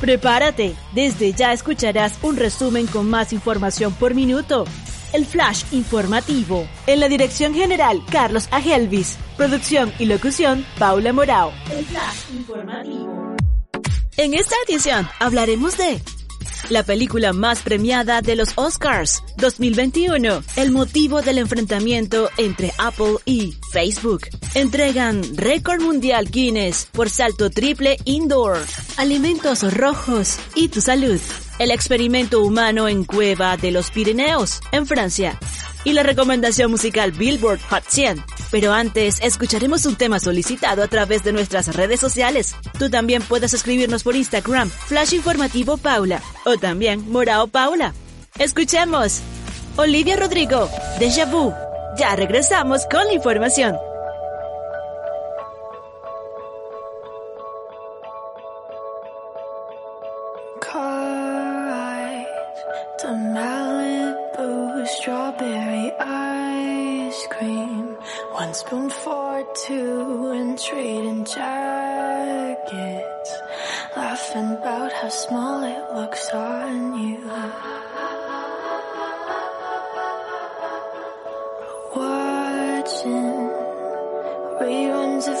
Prepárate, desde ya escucharás un resumen con más información por minuto. El Flash Informativo. En la dirección general, Carlos Agelvis. Producción y locución, Paula Morao. El Flash Informativo. En esta edición hablaremos de la película más premiada de los Oscars 2021, el motivo del enfrentamiento entre Apple y Facebook. Entregan récord mundial Guinness por salto triple indoor, alimentos rojos y tu salud. El experimento humano en Cueva de los Pirineos, en Francia. Y la recomendación musical Billboard Hot 100. Pero antes, escucharemos un tema solicitado a través de nuestras redes sociales. Tú también puedes escribirnos por Instagram, Flash Informativo Paula, o también Morao Paula. Escuchemos. Olivia Rodrigo, Deja Vu. Ya regresamos con la información. Strawberry spoon for two and trading jackets. Laughing about how small it looks on you. Watching reruns of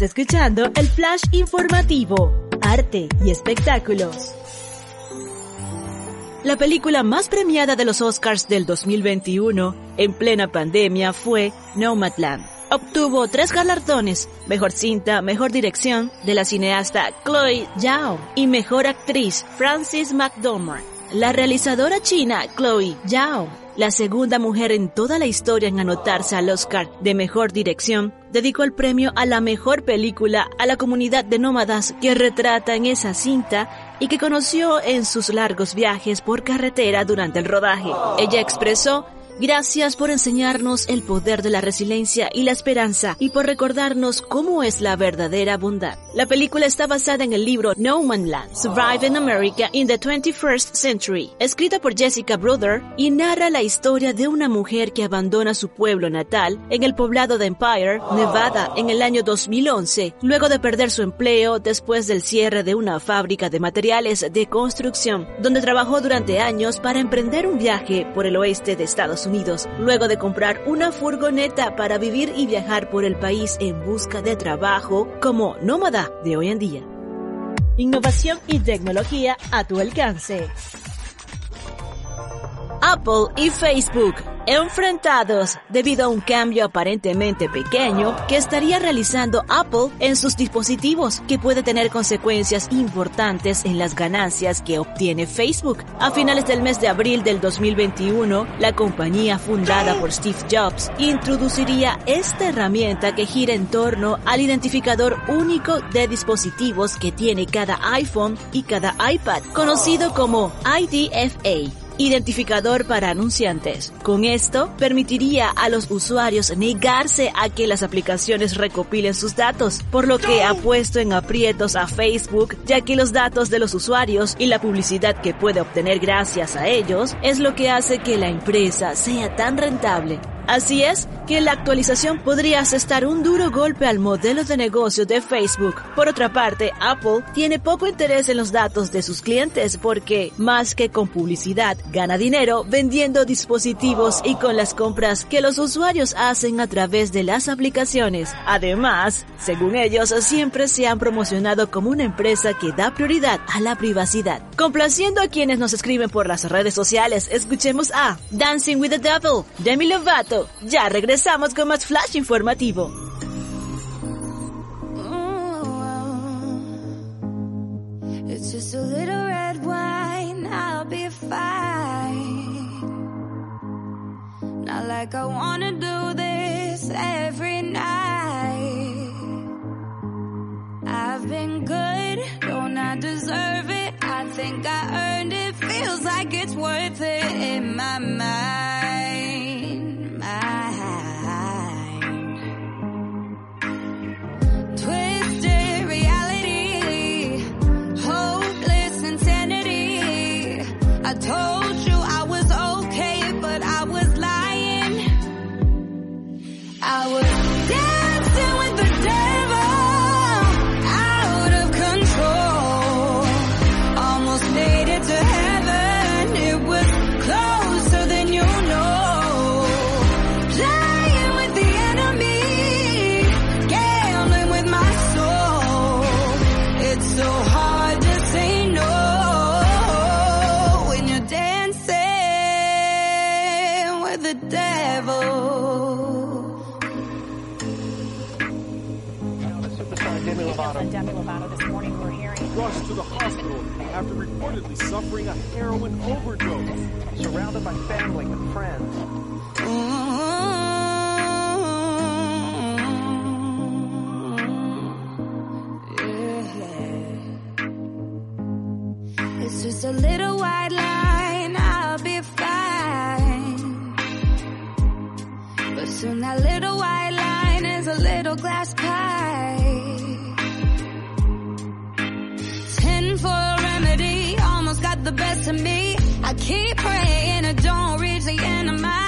Escuchando el Flash Informativo. arte y espectáculos. La película más premiada de los Oscars del 2021 en plena pandemia fue Nomadland. Obtuvo tres galardones, Mejor Cinta, Mejor Dirección de la cineasta Chloe Zhao y Mejor Actriz Frances McDormand. La realizadora china Chloe Zhao, la segunda mujer en toda la historia en anotarse al Oscar de Mejor Dirección, dedicó el premio a la mejor película a la comunidad de nómadas que retrata en esa cinta y que conoció en sus largos viajes por carretera durante el rodaje. Ella expresó Gracias por enseñarnos el poder de la resiliencia y la esperanza y por recordarnos cómo es la verdadera bondad. La película está basada en el libro No Man's Land, Survive in America in the 21st Century, escrita por Jessica Brother y narra la historia de una mujer que abandona su pueblo natal en el poblado de Empire, Nevada, en el año 2011, luego de perder su empleo después del cierre de una fábrica de materiales de construcción, donde trabajó durante años para emprender un viaje por el oeste de Estados Unidos, luego de comprar una furgoneta para vivir y viajar por el país en busca de trabajo como nómada de hoy en día. Innovación y tecnología a tu alcance. Apple y Facebook enfrentados debido a un cambio aparentemente pequeño que estaría realizando Apple en sus dispositivos que puede tener consecuencias importantes en las ganancias que obtiene Facebook. A finales del mes de abril del 2021, la compañía fundada por Steve Jobs introduciría esta herramienta que gira en torno al identificador único de dispositivos que tiene cada iPhone y cada iPad, conocido como IDFA identificador para anunciantes. Con esto, permitiría a los usuarios negarse a que las aplicaciones recopilen sus datos, por lo que ha puesto en aprietos a Facebook, ya que los datos de los usuarios y la publicidad que puede obtener gracias a ellos es lo que hace que la empresa sea tan rentable. Así es que la actualización podría asestar un duro golpe al modelo de negocio de Facebook. Por otra parte, Apple tiene poco interés en los datos de sus clientes porque, más que con publicidad, gana dinero vendiendo dispositivos y con las compras que los usuarios hacen a través de las aplicaciones. Además, según ellos, siempre se han promocionado como una empresa que da prioridad a la privacidad. Complaciendo a quienes nos escriben por las redes sociales, escuchemos a Dancing with the Devil, Demi Lovato. Ya regresamos con más flash informativo. The hospital after reportedly suffering a heroin overdose. Surrounded by family and friends. It's just a little white line, I'll be fine. But soon that little white line is a little glass of me. I keep praying it don't reach the end of my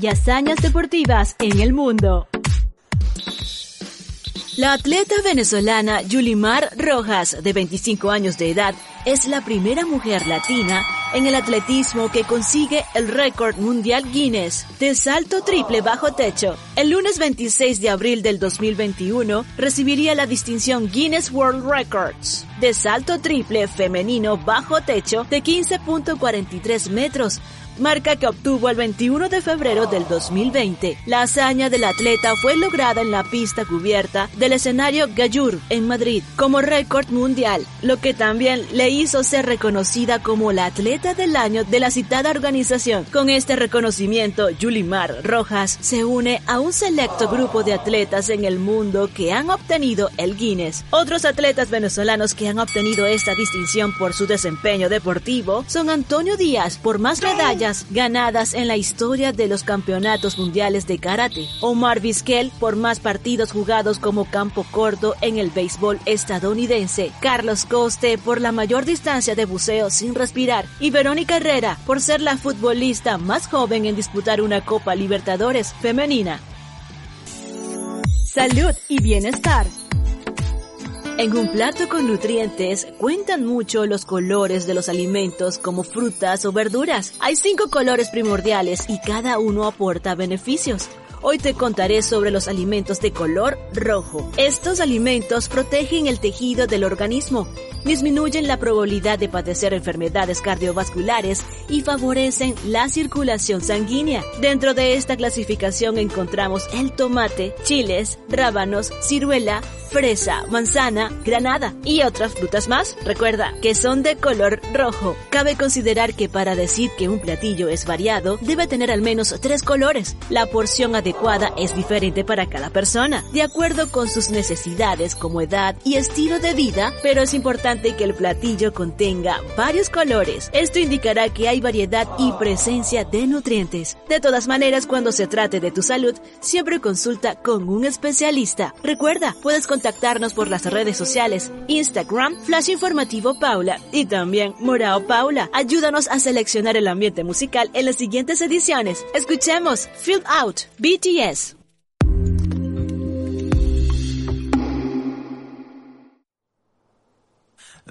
Y hazañas deportivas en el mundo. La atleta venezolana Yulimar Rojas, de 25 años de edad, es la primera mujer latina en el atletismo que consigue el récord mundial Guinness de salto triple bajo techo. El lunes 26 de abril del 2021 recibiría la distinción Guinness World Records de salto triple femenino bajo techo de 15.43 metros marca que obtuvo el 21 de febrero del 2020. La hazaña del atleta fue lograda en la pista cubierta del escenario Gallur en Madrid como récord mundial, lo que también le hizo ser reconocida como la atleta del año de la citada organización. Con este reconocimiento, Yulimar Rojas se une a un selecto grupo de atletas en el mundo que han obtenido el Guinness. Otros atletas venezolanos que han obtenido esta distinción por su desempeño deportivo son Antonio Díaz por más medallas ganadas en la historia de los campeonatos mundiales de karate, Omar Vizquel por más partidos jugados como campo corto en el béisbol estadounidense, Carlos Coste por la mayor distancia de buceo sin respirar y Verónica Herrera por ser la futbolista más joven en disputar una Copa Libertadores femenina. Salud y bienestar. En un plato con nutrientes cuentan mucho los colores de los alimentos como frutas o verduras. Hay cinco colores primordiales y cada uno aporta beneficios. Hoy te contaré sobre los alimentos de color rojo. Estos alimentos protegen el tejido del organismo, disminuyen la probabilidad de padecer enfermedades cardiovasculares y favorecen la circulación sanguínea. Dentro de esta clasificación encontramos el tomate, chiles, rábanos, ciruela, fresa, manzana, granada y otras frutas más. Recuerda que son de color rojo. Cabe considerar que para decir que un platillo es variado, debe tener al menos tres colores. La porción adecuada es diferente para cada persona, de acuerdo con sus necesidades como edad y estilo de vida, pero es importante que el platillo contenga varios colores. Esto indicará que hay variedad y presencia de nutrientes. De todas maneras, cuando se trate de tu salud, siempre consulta con un especialista. Recuerda, puedes contactarnos por las redes sociales, Instagram, Flash Informativo Paula y también Morao Paula. Ayúdanos a seleccionar el ambiente musical en las siguientes ediciones. Escuchemos Field Out, BTS.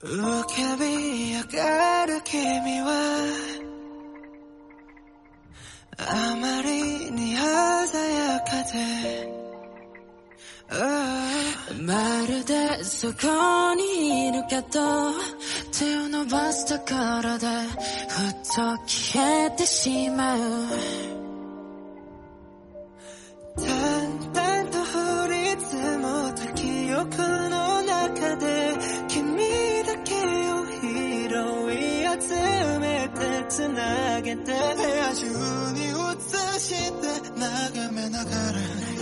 浮かび上がる君はあまりに鮮やかでまるでそこにいるけど手を伸ばすところでふっと消えてしまう僕の中で君だけを拾い集めて繋げて部屋中に映して眺めながら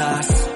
us.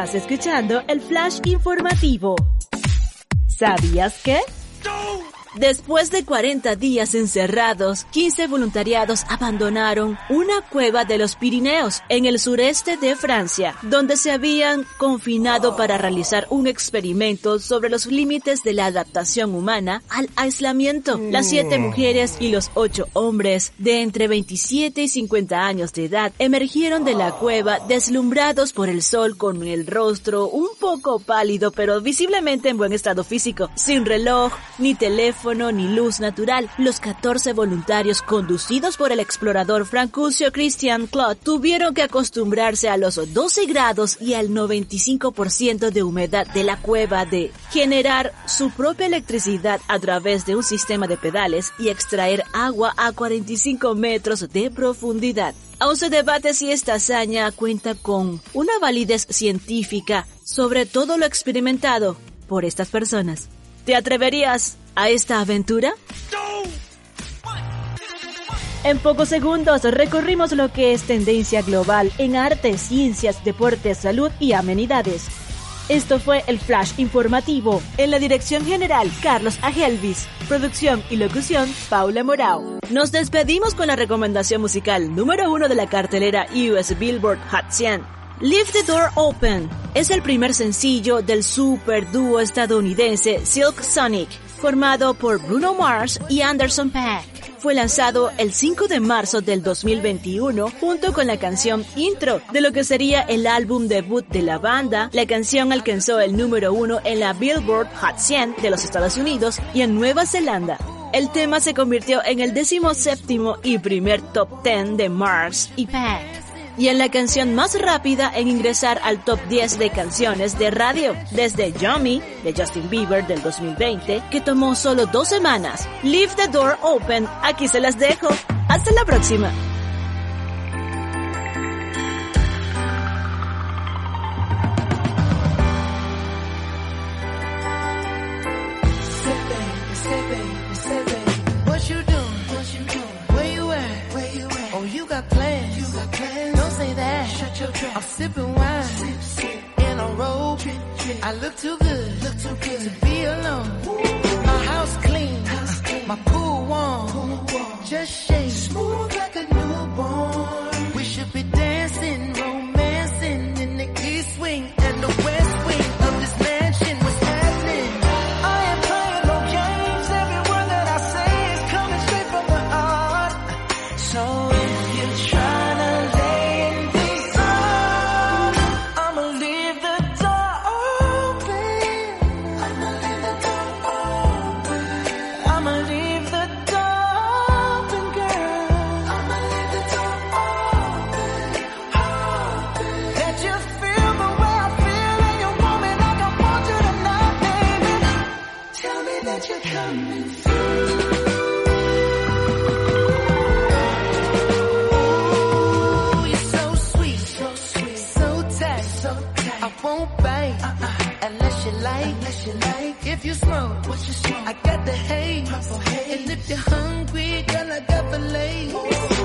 Estás escuchando el flash informativo. ¿Sabías que? Después de 40 días encerrados, 15 voluntariados abandonaron una cueva de los Pirineos, en el sureste de Francia, donde se habían confinado para realizar un experimento sobre los límites de la adaptación humana al aislamiento. Las siete mujeres y los ocho hombres de entre 27 y 50 años de edad emergieron de la cueva deslumbrados por el sol con el rostro un poco pálido pero visiblemente en buen estado físico, sin reloj, ni teléfono, ni luz natural. Los 14 voluntarios conducidos por el explorador Francucio Christian Claude tuvieron que acostumbrarse a los 12 grados y al 95% de humedad de la cueva de generar su propia electricidad a través de un sistema de pedales y extraer agua a 45 metros de profundidad. Aún se debate si esta hazaña cuenta con una validez científica sobre todo lo experimentado por estas personas. ¿Te atreverías a esta aventura? En pocos segundos recorrimos lo que es tendencia global en arte, ciencias, deportes, salud y amenidades. Esto fue el Flash Informativo. En la dirección general, Carlos Agelvis. Producción y locución, Paula Morao. Nos despedimos con la recomendación musical número uno de la cartelera US Billboard Hot 100. Leave the Door Open es el primer sencillo del super dúo estadounidense Silk Sonic, formado por Bruno Mars y Anderson Paak. Fue lanzado el 5 de marzo del 2021 junto con la canción Intro de lo que sería el álbum debut de la banda. La canción alcanzó el número uno en la Billboard Hot 100 de los Estados Unidos y en Nueva Zelanda. El tema se convirtió en el décimo séptimo y primer top 10 de Mars y Paak y en la canción más rápida en ingresar al top 10 de canciones de radio, desde Yummy de Justin Bieber del 2020, que tomó solo dos semanas. Leave the Door Open, aquí se las dejo. Hasta la próxima. dress. I'm sipping wine in a robe. I look too good, look too good to be alone. Ooh. My house clean, house clean. my pool warm. Pool warm. Just shake smooth like a that you're. Won't bang uh-uh. unless you like. Unless you like. If you smoke, what you smoke? I got the haze. Haze. And if you're hungry, girl, I got the lace.